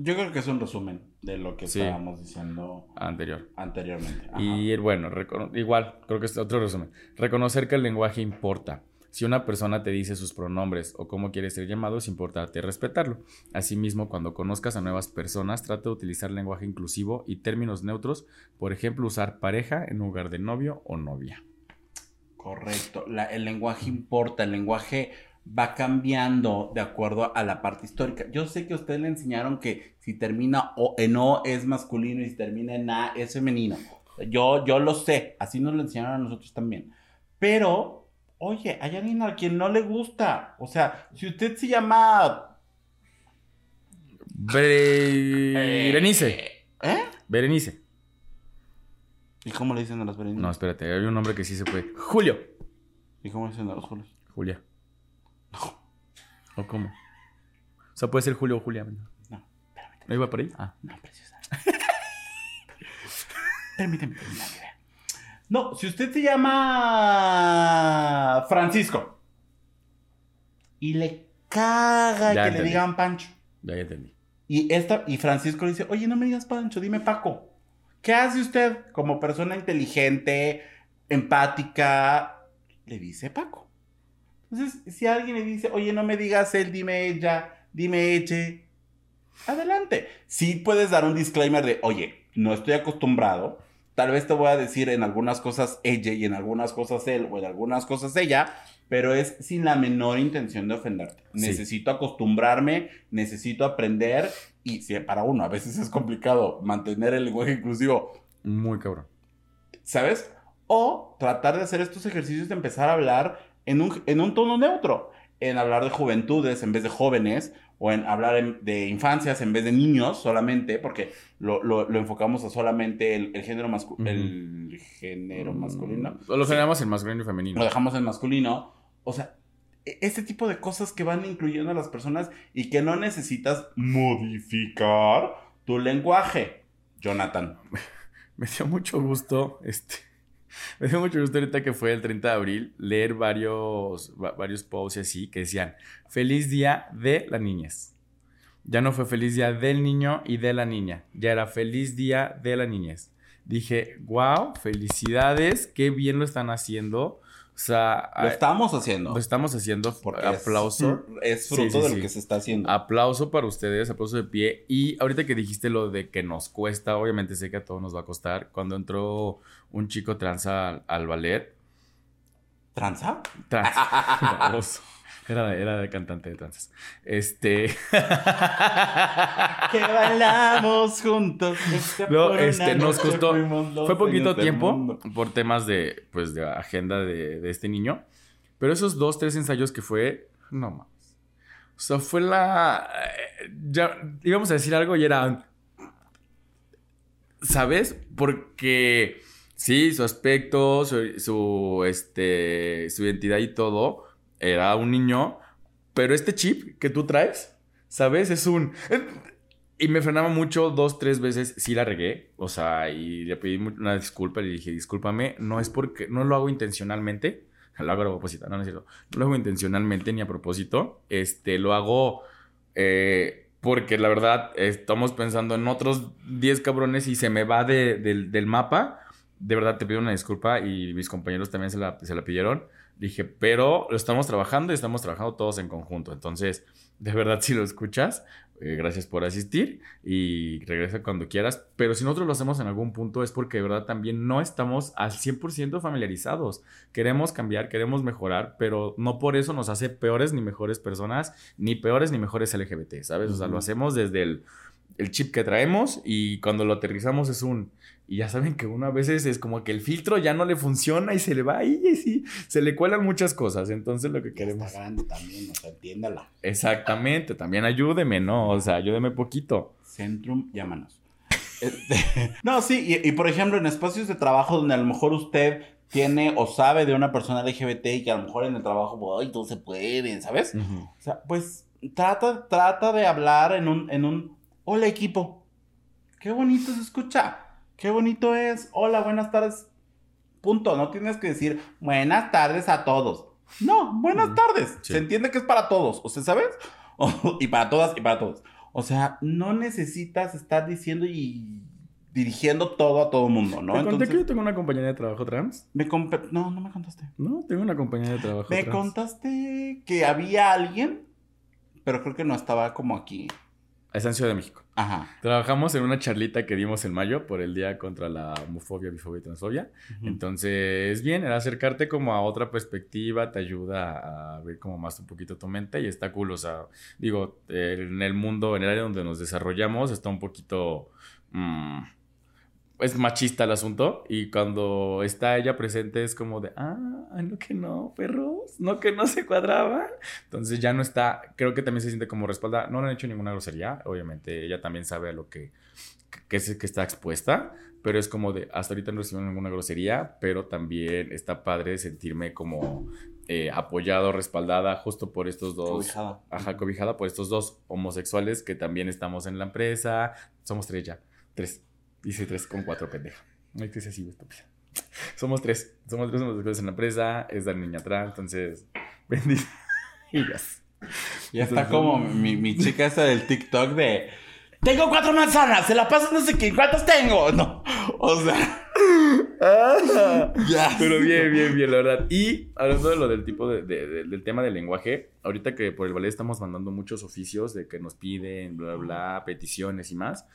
Yo creo que es un resumen de lo que estábamos diciendo Anterior. anteriormente. Y bueno, igual, creo que es otro resumen. Reconocer que el lenguaje importa. Si una persona te dice sus pronombres o cómo quiere ser llamado, es importante respetarlo. Asimismo, cuando conozcas a nuevas personas, trata de utilizar lenguaje inclusivo y términos neutros, por ejemplo, usar pareja en lugar de novio o novia. Correcto, el lenguaje importa, el lenguaje va cambiando de acuerdo a la parte histórica. Yo sé que a ustedes le enseñaron que si termina o en O es masculino y si termina en A es femenino. Yo, yo lo sé, así nos lo enseñaron a nosotros también. Pero, oye, hay alguien a quien no le gusta. O sea, si usted se llama... Berenice. ¿Eh? Berenice. ¿Y cómo le dicen a las Berenice? No, espérate, hay un nombre que sí se puede. Julio. ¿Y cómo le dicen a los Julios? Julia. ¿O cómo? O sea, puede ser Julio o Julia. No, permíteme. ¿No iba por ahí? Ah. No, preciosa. permíteme terminar No, si usted se llama Francisco y le caga que le digan Pancho. Ya, ya entendí. Y, esta, y Francisco le dice, oye, no me digas Pancho, dime Paco. ¿Qué hace usted como persona inteligente, empática? Le dice Paco. Entonces, si alguien le dice, oye, no me digas él, dime ella, dime eche, adelante. Sí puedes dar un disclaimer de, oye, no estoy acostumbrado. Tal vez te voy a decir en algunas cosas ella y en algunas cosas él o en algunas cosas ella, pero es sin la menor intención de ofenderte. Necesito acostumbrarme, necesito aprender Y si para uno a veces es complicado mantener el lenguaje inclusivo. Muy cabrón. ¿Sabes? O tratar de hacer estos ejercicios de empezar a hablar en un, en un tono neutro. En hablar de juventudes en vez de jóvenes. O en hablar de infancias en vez de niños solamente. Porque lo, lo, enfocamos a solamente el, género, masculino el género masculino. Lo generamos en masculino y femenino. Lo dejamos en masculino. O sea, e, ese tipo de cosas que van incluyendo a las personas y que no necesitas modificar tu lenguaje. Jonathan. Me dio mucho gusto, este, me dio mucho gusto ahorita que fue el 30 de abril leer varios, varios posts así que decían, feliz día de la niñez. Ya no fue feliz día del niño y de la niña, ya era feliz día de la niñez. Dije, wow, felicidades, qué bien lo están haciendo. O sea, lo estamos haciendo. Lo estamos haciendo. Porque aplauso. Es, fruto de lo que se está haciendo. Aplauso para ustedes, aplauso de pie. Y ahorita que dijiste lo de que nos cuesta, obviamente sé que a todos nos va a costar. Cuando entró un chico tranza al, ballet. ¿Tranza? Tranza. Era, era de cantante de tranzas. Este. que bailamos juntos. No, este, nos costó. Fue poquito tiempo por temas de, pues, de agenda de, de, este niño. Pero esos dos, tres ensayos que fue, no más. O sea, fue la. Eh, ya íbamos a decir algo y era. ¿Sabes? Porque sí, su aspecto, su, su, este, su identidad y todo era un niño, pero este chip que tú traes, ¿sabes? Es un... Y me frenaba mucho, dos, tres veces, sí la regué, o sea, y le pedí una disculpa, le dije, discúlpame, no es porque, no lo hago intencionalmente, lo hago a propósito, no, no es cierto, no lo hago intencionalmente ni a propósito, este, lo hago eh, porque la verdad estamos pensando en otros 10 cabrones y se me va del mapa, de verdad te pido una disculpa y mis compañeros también se la, se la pidieron, Dije, pero lo estamos trabajando y estamos trabajando todos en conjunto. Entonces, de verdad, si lo escuchas, eh, gracias por asistir y regresa cuando quieras. Pero si nosotros lo hacemos en algún punto es porque de verdad también no estamos al 100% familiarizados. Queremos cambiar, queremos mejorar, pero no por eso nos hace peores ni mejores personas, ni peores ni mejores LGBT, ¿sabes? O sea, lo hacemos desde el, el chip que traemos y cuando lo aterrizamos es un y ya saben que uno a veces es como que el filtro ya no le funciona y se le va ahí y sí, se le cuelan muchas cosas. Entonces lo que queremos. Está grande también, o sea, entiéndala. Exactamente, también ayúdeme, ¿no? O sea, ayúdeme poquito. Centrum, llámanos. Este, no, sí, y, por ejemplo, en espacios de trabajo donde a lo mejor usted tiene o sabe de una persona LGBT y que a lo mejor en el trabajo, ay, todo se puede, ¿sabes? O sea, pues trata, trata de hablar en un, en un, hola equipo, qué bonito se escucha Qué bonito es. Hola, buenas tardes. Punto. No tienes que decir buenas tardes a todos. No, buenas tardes. Se entiende que es para todos. O sea, ¿sabes? y para todas y para todos. O sea, no necesitas estar diciendo y dirigiendo todo a todo el mundo, ¿no? ¿Te conté que yo tengo una compañera de trabajo trans? Me No, no me contaste. No, tengo una compañera de trabajo me trans. Me contaste que había alguien, pero creo que no estaba como aquí. Está en Ciudad de México. Ajá. Trabajamos en una charlita que dimos en mayo por el Día contra la homofobia, bifobia y transfobia. Entonces, bien, era acercarte como a otra perspectiva, te ayuda a ver como más un poquito tu mente y está cool. O sea, digo, en el mundo, en el área donde nos desarrollamos, está un poquito... Mm, es machista el asunto y cuando está ella presente es como de, ah, no que no, perros, no que no se cuadraba. Entonces ya no está, creo que también se siente como respalda. No le han hecho ninguna grosería, obviamente ella también sabe a lo que, que, es, que está expuesta, pero es como de, hasta ahorita no recibido ninguna grosería, pero también está padre sentirme como eh, apoyado, respaldada justo por estos dos. Cobijada. Ajá, cobijada por estos dos homosexuales que también estamos en la empresa. Somos tres ya, tres Dice tres con cuatro, pendeja. No hay que ser así, estúpida. Somos tres. Somos tres homosexuales en la empresa. Es la niña atrás. Entonces, bendice. y ya. Está como mi, mi chica esa del TikTok de... Tengo cuatro manzanas, se la paso no sé qué, ¿cuántas tengo? No, o sea... ya. Pero bien, bien, bien, la verdad. Y hablando de lo del tipo de, del tema del lenguaje, ahorita que por el ballet estamos mandando muchos oficios de que nos piden, bla, bla, peticiones y más.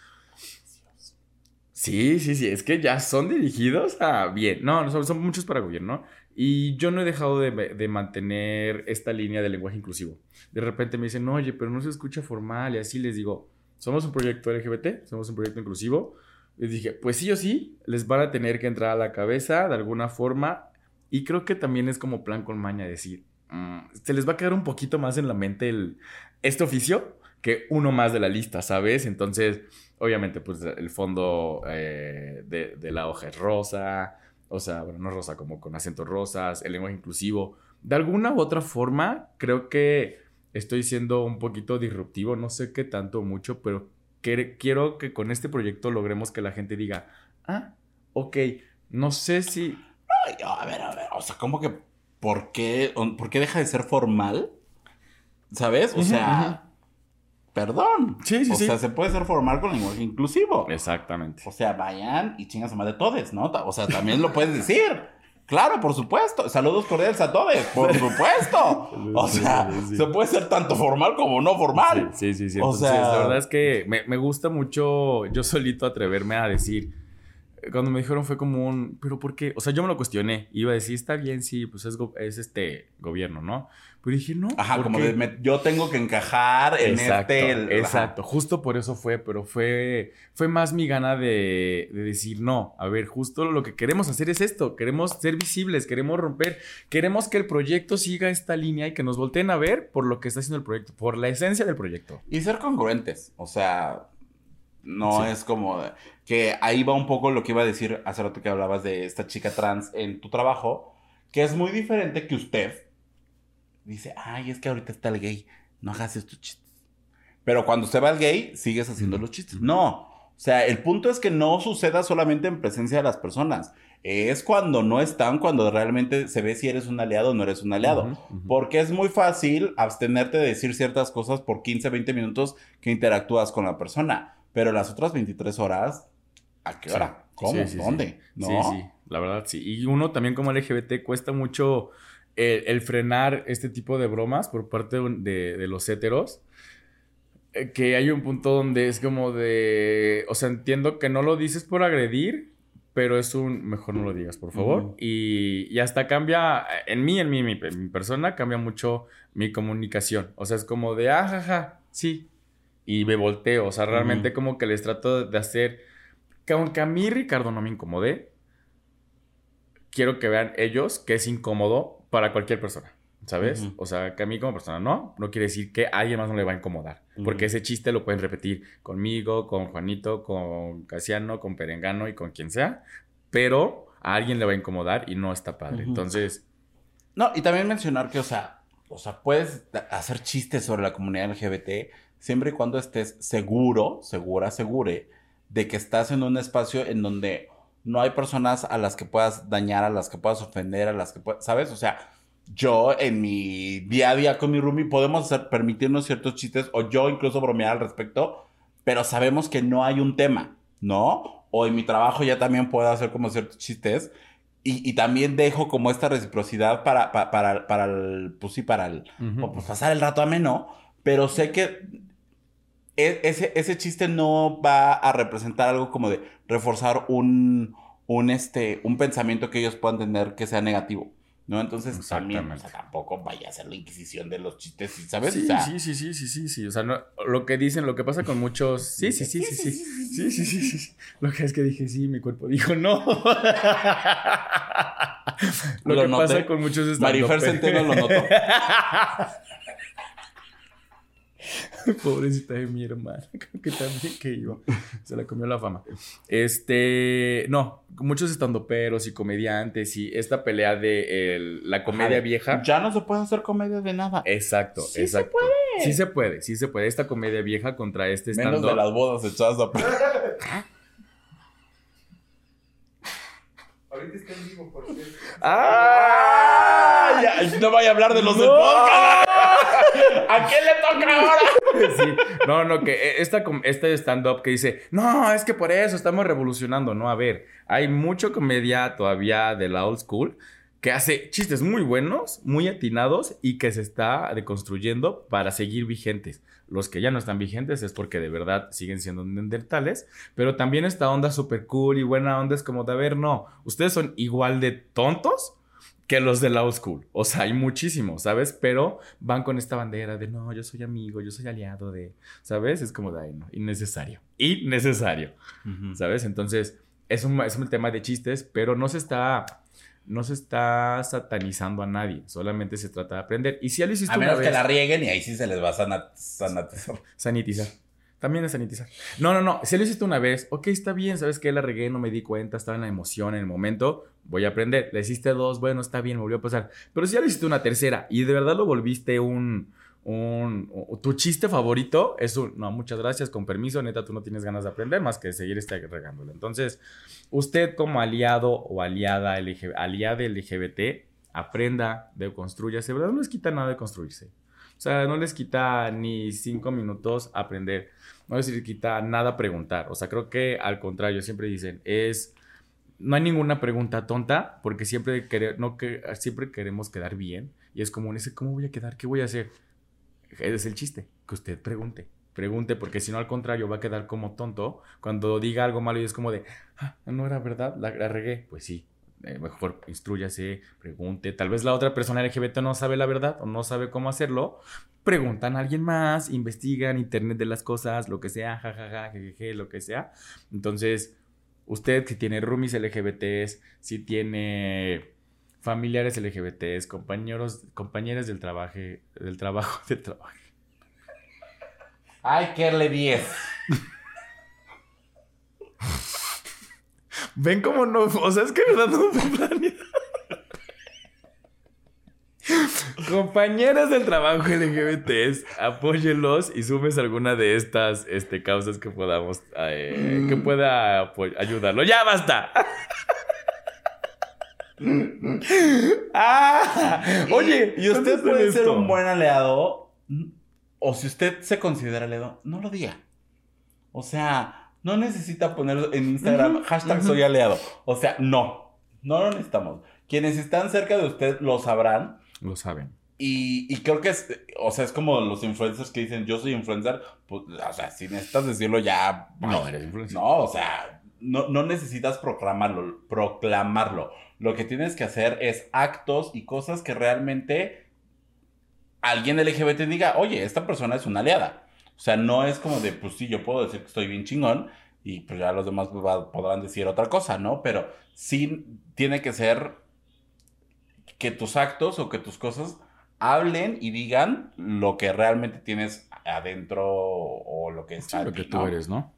Sí, sí, sí, es que ya son dirigidos a bien. No, son, muchos para gobierno. Y yo no he dejado de, mantener esta línea de lenguaje inclusivo. De repente me dicen, oye, pero no se escucha formal y así les digo, somos un proyecto LGBT, somos un proyecto inclusivo. Les dije, pues sí o sí, les van a tener que entrar a la cabeza de alguna forma. Y creo que también es como plan con maña decir, mm, se les va a quedar un poquito más en la mente el, este oficio que uno más de la lista, ¿sabes? Entonces, obviamente, pues el fondo eh, de, la hoja es rosa, o sea, bueno, no rosa, como con acentos rosas, el lenguaje inclusivo. De alguna u otra forma, creo que estoy siendo un poquito disruptivo, no sé qué tanto o mucho, pero quiero que con este proyecto logremos que la gente diga, ah, ok, no sé si... Ay, a ver, a ver, o sea, ¿cómo que por qué, por qué deja de ser formal? ¿Sabes? O sea, perdón. Sí, sí, o sea, se puede ser formal con lenguaje inclusivo. Exactamente. O sea, vayan y chingas a más de todes, ¿no? O sea, también lo puedes decir. Claro, por supuesto. Saludos cordiales a todos, por supuesto. O sea, se puede ser tanto formal como no formal. Sí, sí, sí. O sea, la verdad es que me, me gusta mucho yo solito atreverme a decir cuando me dijeron fue como un, pero ¿por qué? O sea, yo me lo cuestioné. Iba a decir, está bien, sí, pues es, es este gobierno, ¿no? Pero dije, no. Ajá, como de, yo tengo que encajar en este. exacto, justo por eso fue, pero fue, fue más mi gana de, de, decir, no, a ver, justo lo que queremos hacer es esto. Queremos ser visibles, queremos romper, queremos que el proyecto siga esta línea y que nos volteen a ver por lo que está haciendo el proyecto, por la esencia del proyecto. Y ser congruentes. O sea, no es como que ahí va un poco lo que iba a decir hace rato que hablabas de esta chica trans en tu trabajo, que es muy diferente que usted dice, ay, es que ahorita está el gay, no hagas estos chistes. Pero cuando se va el gay, sigues haciendo los chistes. No. O sea, el punto es que no suceda solamente en presencia de las personas. Es cuando no están, cuando realmente se ve si eres un aliado o no eres un aliado. Porque es muy fácil abstenerte de decir ciertas cosas por 15, 20 minutos que interactúas con la persona. Pero las otras 23 horas, ¿a qué hora? ¿Cómo? ¿Dónde? Sí, sí, la verdad sí. Y uno también como LGBT cuesta mucho el, frenar este tipo de bromas por parte de, los héteros. Eh, que hay un punto donde es como de. O sea, entiendo que no lo dices por agredir, pero es un. Mejor no lo digas, por favor. y, y, hasta cambia. En mí, en mí, en mi, mi, persona, cambia mucho mi comunicación. O sea, es como de. Ah, jaja, sí, y me volteo. O sea, realmente como que les trato de hacer que aunque a mí Ricardo no me incomode, quiero que vean ellos que es incómodo para cualquier persona. ¿Sabes? O sea, que a mí como persona no, no quiere decir que a alguien más no le va a incomodar. Porque ese chiste lo pueden repetir conmigo, con Juanito, con Casiano, con Perengano y con quien sea. Pero a alguien le va a incomodar y no está padre. Entonces... No, y también mencionar que, o sea, o sea, puedes hacer chistes sobre la comunidad LGBT siempre y cuando estés seguro, segura, segure, de que estás en un espacio en donde no hay personas a las que puedas dañar, a las que puedas ofender, a las que puedas, ¿sabes? O sea, yo en mi día a día con mi roomie podemos hacer, permitirnos ciertos chistes o yo incluso bromear al respecto, pero sabemos que no hay un tema, ¿no? O en mi trabajo ya también puedo hacer como ciertos chistes y, también dejo como esta reciprocidad para, para, para, el, pues sí, para el, pues pasar el rato ameno, pero sé que ese, ese chiste no va a representar algo como de reforzar un, un, este, un pensamiento que ellos puedan tener que sea negativo. ¿No? Entonces también, o sea, tampoco vaya a ser la inquisición de los chistes, ¿sabes? Sí, sí, sí, sí, sí, sí, sí. O sea, no, lo que dicen, lo que pasa con muchos. Sí, sí, sí, sí, sí. Sí, sí, sí, sí. Lo que es que dije sí, mi cuerpo dijo no. lo, que pasa con muchos es. Marifer Centeno lo notó. Pobrecita de mi hermana, creo que también que iba. Se la comió la fama. Este, no, muchos estandoperos y comediantes y esta pelea de la comedia vieja. Ya no se puede hacer comedia de nada. Exacto, sí exacto. Se puede. Sí se puede, sí se puede. Esta comedia vieja contra este stand Menos de las bodas echadas a Ahorita está en vivo, por cierto. ¡Ah! no vaya a hablar de los del podcast. ¿A quién le toca ahora? No, no, que e, esta, este stand-up que dice, no, es que por eso estamos revolucionando. No, a ver, hay mucho comedia todavía de la old school que hace chistes muy buenos, muy atinados y que se está deconstruyendo para seguir vigentes. Los que ya no están vigentes es porque de verdad siguen siendo neandertales, pero también esta onda súper cool y buena onda es como de, a ver, no, ustedes son igual de tontos que los de la old school. O sea, hay muchísimos, ¿sabes? Pero van con esta bandera de no, yo soy amigo, yo soy aliado de, ¿sabes? Es como de, no, innecesario. Innecesario, ¿sabes? Entonces, es un, es un tema de chistes, pero no se está no se está satanizando a nadie, solamente se trata de aprender. Y si ya lo hiciste a menos que la rieguen y ahí sí se les va a sanatizar. Sanitizar. También es sanitizar. No, no, no. Si lo hiciste una vez, ok, está bien, sabes que la regué, no me di cuenta, estaba en la emoción, en el momento, voy a aprender. Le hiciste dos, bueno, está bien, volvió a pasar. Pero si ya lo hiciste una tercera y de verdad lo volviste un, un, tu chiste favorito, es un, no, muchas gracias, con permiso, neta, tú no tienes ganas de aprender más que seguir este regándolo. Entonces, usted como aliado o aliada, aliada LGBT, aprenda, de construyase, ¿verdad? No les quita nada de construirse. O sea, no les quita ni cinco minutos aprender no les quita nada preguntar. O sea, creo que al contrario, siempre dicen, es, no hay ninguna pregunta tonta, porque siempre, no, que, siempre queremos quedar bien. Y es como, ese, ¿cómo voy a quedar? ¿Qué voy a hacer? Ese es el chiste, que usted pregunte. Pregunte, porque si no, al contrario, va a quedar como tonto cuando diga algo malo y es como de, ah, no era verdad, la, la regué. Pues sí, eh, mejor instruyase, pregunte. Tal vez la otra persona LGBT no sabe la verdad o no sabe cómo hacerlo. Preguntan a alguien más, investigan internet de las cosas, lo que sea, jajaja, jejeje, lo que sea. Entonces, usted si tiene roomies LGBTs, si tiene familiares LGBTs, compañeros, compañeras del trabajo, del trabajo, del trabajo. Ay, que le 10. Ven como no. O sea, es que verdad no fue Compañeras del trabajo LGBTs, apóyenlos y sumes alguna de estas este, causas que podamos. Eh, que pueda ayudarlo. ¡Ya basta! ah, oye, y usted puede ser un buen aliado. O si usted se considera aliado, no lo diga. O sea, no necesita poner en Instagram hashtag soy aliado. O sea, no. No lo necesitamos. Quienes están cerca de usted lo sabrán. Lo saben. Y, creo que es, o sea, es como los influencers que dicen, yo soy influencer, pues, o sea, si necesitas decirlo ya... No, eres influencer. No, o sea, no, no necesitas proclamarlo, proclamarlo. Lo que tienes que hacer es actos y cosas que realmente alguien LGBT diga, oye, esta persona es una aliada. O sea, no es como de, pues sí, yo puedo decir que estoy bien chingón y pues ya los demás pues, podrán decir otra cosa, ¿no? Pero sí tiene que ser que tus actos o que tus cosas hablen y digan lo que realmente tienes adentro o lo que está. Sí, lo que tú eres, ¿no?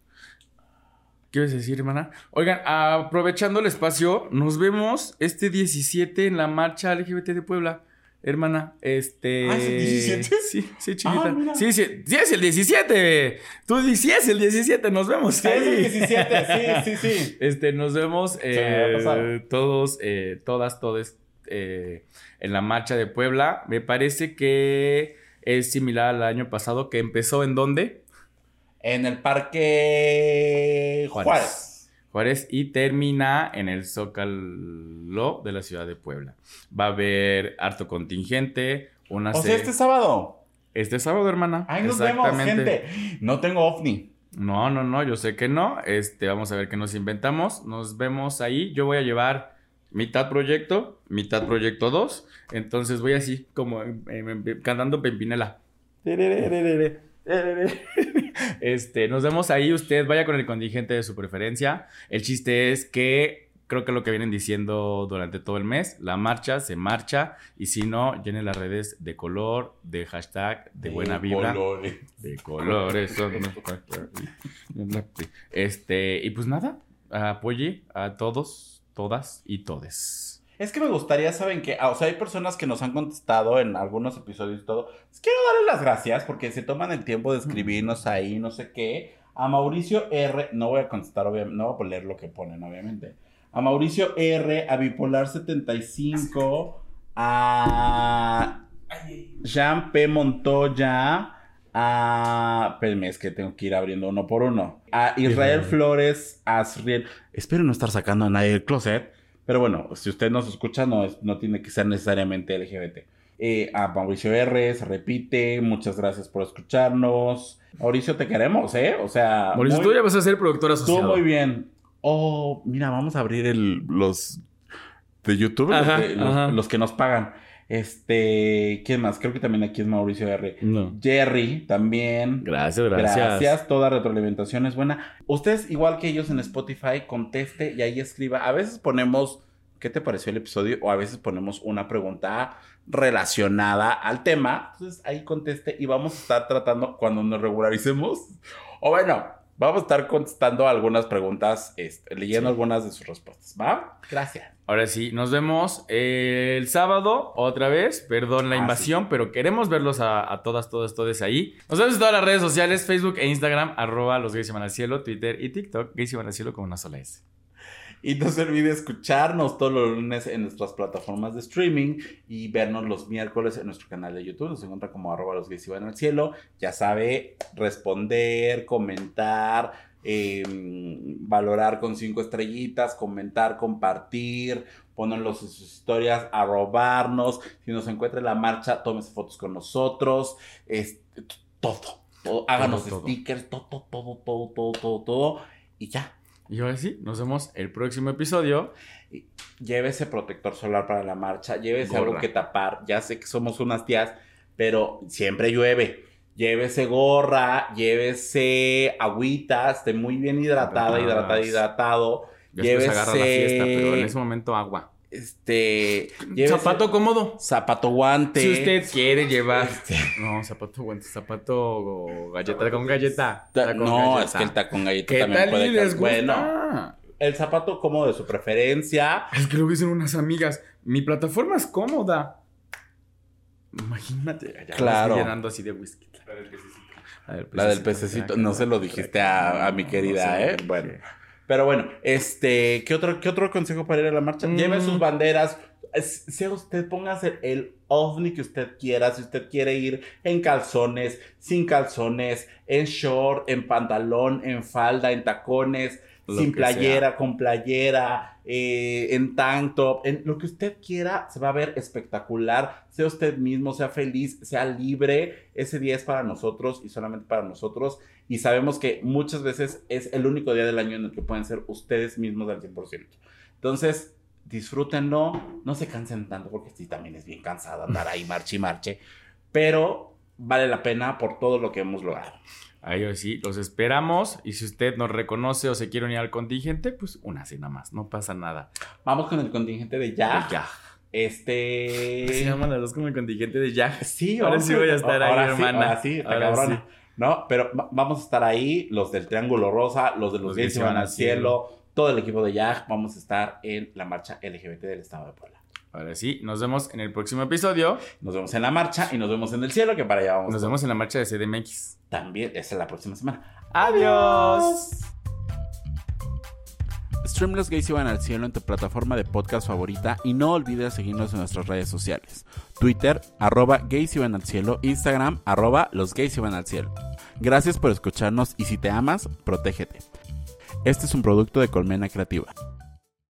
¿Qué quieres decir, hermana? Oigan, aprovechando el espacio, nos vemos este 17 en la marcha LGBT de Puebla. Hermana, este. ¿Ah, es el 17? Sí, sí, chiquita. Ah, sí, sí, sí, es el 17. Tú dices es el 17, nos vemos. Sí, es el 17, sí, sí, sí. Este, nos vemos eh, todos, eh, todas, todos eh, en la marcha de Puebla. Me parece que es similar al año pasado, que empezó en dónde? En el Parque Juárez. Juárez y termina en el Zócalo de la ciudad de Puebla. Va a haber harto contingente, una O sea, este sábado. Este sábado, hermana. Ahí nos vemos, gente. No tengo ovni. No, no, no, yo sé que no. Este, vamos a ver qué nos inventamos. Nos vemos ahí. Yo voy a llevar mitad proyecto, mitad proyecto 2. Entonces voy así, como cantando Pempinela. Este, nos vemos ahí. Usted vaya con el contingente de su preferencia. El chiste es que creo que lo que vienen diciendo durante todo el mes, la marcha se marcha y si no, llene las redes de color, de hashtag, de, buena vibra. Colores. De colores. este, y pues nada, apoye a todos, todas y todes. Es que me gustaría, ¿saben qué? Ah, o sea, hay personas que nos han contestado en algunos episodios y todo. quiero darles las gracias porque se toman el tiempo de escribirnos ahí, no sé qué. A Mauricio R, no voy a contestar, obviamente, no voy a leer lo que ponen, obviamente. A Mauricio R, a Bipolar 75, a Jean P. Montoya, a. Espérenme, es que tengo que ir abriendo uno por uno. A Israel Flores, a Asriel. Espero no estar sacando a nadie del closet. Pero bueno, si usted nos escucha, no, no tiene que ser necesariamente LGBT. Eh, a Mauricio R, se repite, muchas gracias por escucharnos. Mauricio, te queremos, ¿eh? O sea. Mauricio, tú ya vas a ser productor asociado. Tú muy bien. Oh, mira, vamos a abrir el, los. de YouTube, los, que nos pagan. Este, ¿quién más? Creo que también aquí es Mauricio R. Jerry también. Gracias, gracias. Gracias, toda retroalimentación es buena. Ustedes, igual que ellos en Spotify, conteste y ahí escriba. A veces ponemos, ¿qué te pareció el episodio? O a veces ponemos una pregunta relacionada al tema. Entonces ahí conteste y vamos a estar tratando cuando nos regularicemos. O bueno, vamos a estar contestando algunas preguntas, este, leyendo algunas de sus respuestas. ¿Va? Gracias. Ahora sí, nos vemos el sábado otra vez. Perdón la ah, invasión, pero queremos verlos a, todas, todas, todas ahí. Nos vemos en todas las redes sociales, Facebook e Instagram, arroba los gays al cielo, Twitter y TikTok, gays al cielo con una sola S. Y no se olvide escucharnos todos los lunes en nuestras plataformas de streaming y vernos los miércoles en nuestro canal de YouTube. Nos encuentra como arroba los gays van al cielo. Ya sabe, responder, comentar, em, valorar con cinco estrellitas, comentar, compartir, ponerlos en sus historias, arrobarnos. Si nos encuentra en la marcha, tómese fotos con nosotros. todo, todo. Háganos stickers, todo, todo, todo, todo, todo, todo. Y ya y ahora sí, nos vemos el próximo episodio. Llévese protector solar para la marcha, llévese algo que tapar. Ya sé que somos unas tías, pero siempre llueve. Llévese gorra, llévese agüita, esté muy bien hidratada, hidratada, hidratado. llévese... agarra la fiesta, pero en ese momento agua. Este. Zapato cómodo. Zapato guante. Si usted quiere llevar. Este. No, zapato guante, zapato galleta con galleta. no, es que el tacón galleta también puede les Bueno, el zapato cómodo de su preferencia. Es que lo dicen unas amigas. Mi plataforma es cómoda. Imagínate. Ya claro. llenando así de whisky. La del pececito. La del pececito. No se lo dijiste a, mi querida, ¿eh? Bueno. Pero bueno, este, ¿qué otro, qué otro consejo para ir a la marcha? Lleve sus mm. banderas. Sea usted, póngase el ovni que usted quiera. Si usted quiere ir en calzones, sin calzones, en short, en pantalón, en falda, en tacones sin playera, con playera, eh, en tank top, en lo que usted quiera, se va a ver espectacular. Sea usted mismo, sea feliz, sea libre. Ese día es para nosotros y solamente para nosotros. Y sabemos que muchas veces es el único día del año en el que pueden ser ustedes mismos al 100%. Entonces, disfrútenlo, no se cansen tanto porque sí, también es bien cansado andar ahí marche y marche, pero vale la pena por todo lo que hemos logrado. Ahí sí, los esperamos. Y si usted nos reconoce o se quiere unir al contingente, pues una cena más, no pasa nada. Vamos con el contingente de ya. Ya. Este. Se llaman las dos como el contingente de ya. Sí, ahora sí voy a estar ahí, hermana. Ahora sí, está cabrón. No, pero vamos a estar ahí, los del Triángulo Rosa, los de los, gays se van al cielo, todo el equipo de YAG, vamos a estar en la marcha LGBT del Estado de Puebla. Ahora sí, nos vemos en el próximo episodio. Nos vemos en la marcha y nos vemos en el cielo, que para allá vamos. Nos vemos en la marcha de CDMX. También, esa es la próxima semana. ¡Adiós! Stream Los Gays iban al cielo en tu plataforma de podcast favorita y no olvides seguirnos en nuestras redes sociales. Twitter, arroba gays iban al cielo, Instagram, arroba los gays iban al cielo. Gracias por escucharnos y si te amas, protégete. Este es un producto de Colmena Creativa.